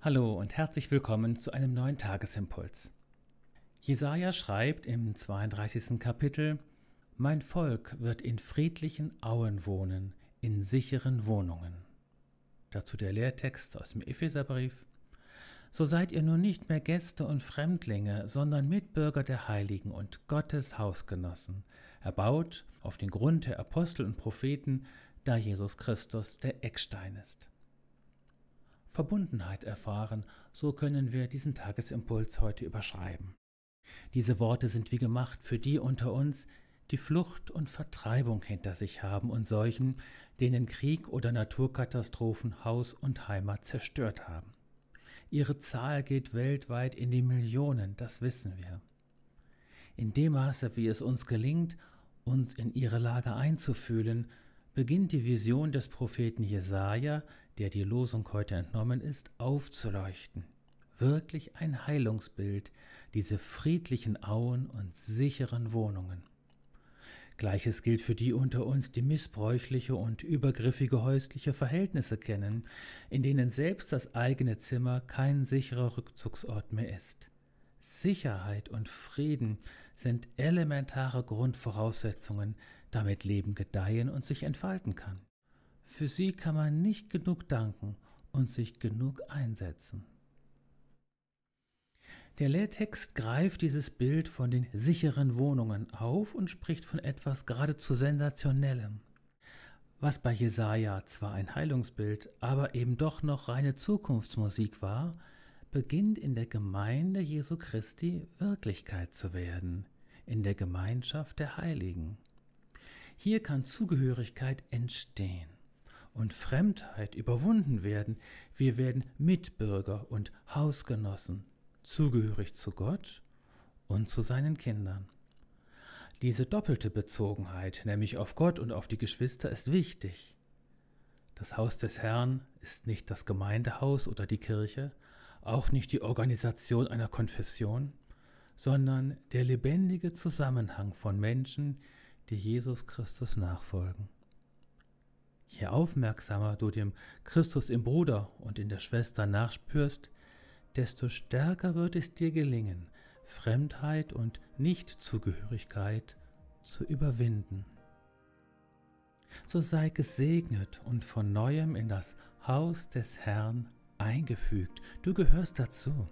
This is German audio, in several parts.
Hallo und herzlich willkommen zu einem neuen Tagesimpuls. Jesaja schreibt im 32. Kapitel: Mein Volk wird in friedlichen Auen wohnen, in sicheren Wohnungen. Dazu der Lehrtext aus dem Epheserbrief. So seid ihr nun nicht mehr Gäste und Fremdlinge, sondern Mitbürger der Heiligen und Gottes Hausgenossen, erbaut auf den Grund der Apostel und Propheten, da Jesus Christus der Eckstein ist. Verbundenheit erfahren, so können wir diesen Tagesimpuls heute überschreiben. Diese Worte sind wie gemacht für die unter uns, die Flucht und Vertreibung hinter sich haben und solchen, denen Krieg oder Naturkatastrophen Haus und Heimat zerstört haben. Ihre Zahl geht weltweit in die Millionen, das wissen wir. In dem Maße, wie es uns gelingt, uns in ihre Lage einzufühlen, beginnt die Vision des Propheten Jesaja, der die Losung heute entnommen ist, aufzuleuchten. Wirklich ein Heilungsbild, diese friedlichen Auen und sicheren Wohnungen. Gleiches gilt für die unter uns, die missbräuchliche und übergriffige häusliche Verhältnisse kennen, in denen selbst das eigene Zimmer kein sicherer Rückzugsort mehr ist. Sicherheit und Frieden sind elementare Grundvoraussetzungen, damit Leben gedeihen und sich entfalten kann. Für sie kann man nicht genug danken und sich genug einsetzen. Der Lehrtext greift dieses Bild von den sicheren Wohnungen auf und spricht von etwas geradezu Sensationellem. Was bei Jesaja zwar ein Heilungsbild, aber eben doch noch reine Zukunftsmusik war, beginnt in der Gemeinde Jesu Christi Wirklichkeit zu werden, in der Gemeinschaft der Heiligen. Hier kann Zugehörigkeit entstehen und Fremdheit überwunden werden. Wir werden Mitbürger und Hausgenossen, zugehörig zu Gott und zu seinen Kindern. Diese doppelte Bezogenheit, nämlich auf Gott und auf die Geschwister, ist wichtig. Das Haus des Herrn ist nicht das Gemeindehaus oder die Kirche, auch nicht die Organisation einer Konfession, sondern der lebendige Zusammenhang von Menschen, die Jesus Christus nachfolgen. Je aufmerksamer du dem Christus im Bruder und in der Schwester nachspürst, desto stärker wird es dir gelingen, Fremdheit und Nichtzugehörigkeit zu überwinden. So sei gesegnet und von neuem in das Haus des Herrn eingefügt. Du gehörst dazu.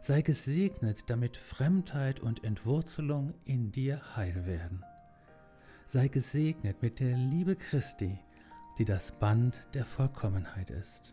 Sei gesegnet, damit Fremdheit und Entwurzelung in dir heil werden. Sei gesegnet mit der Liebe Christi, die das Band der Vollkommenheit ist.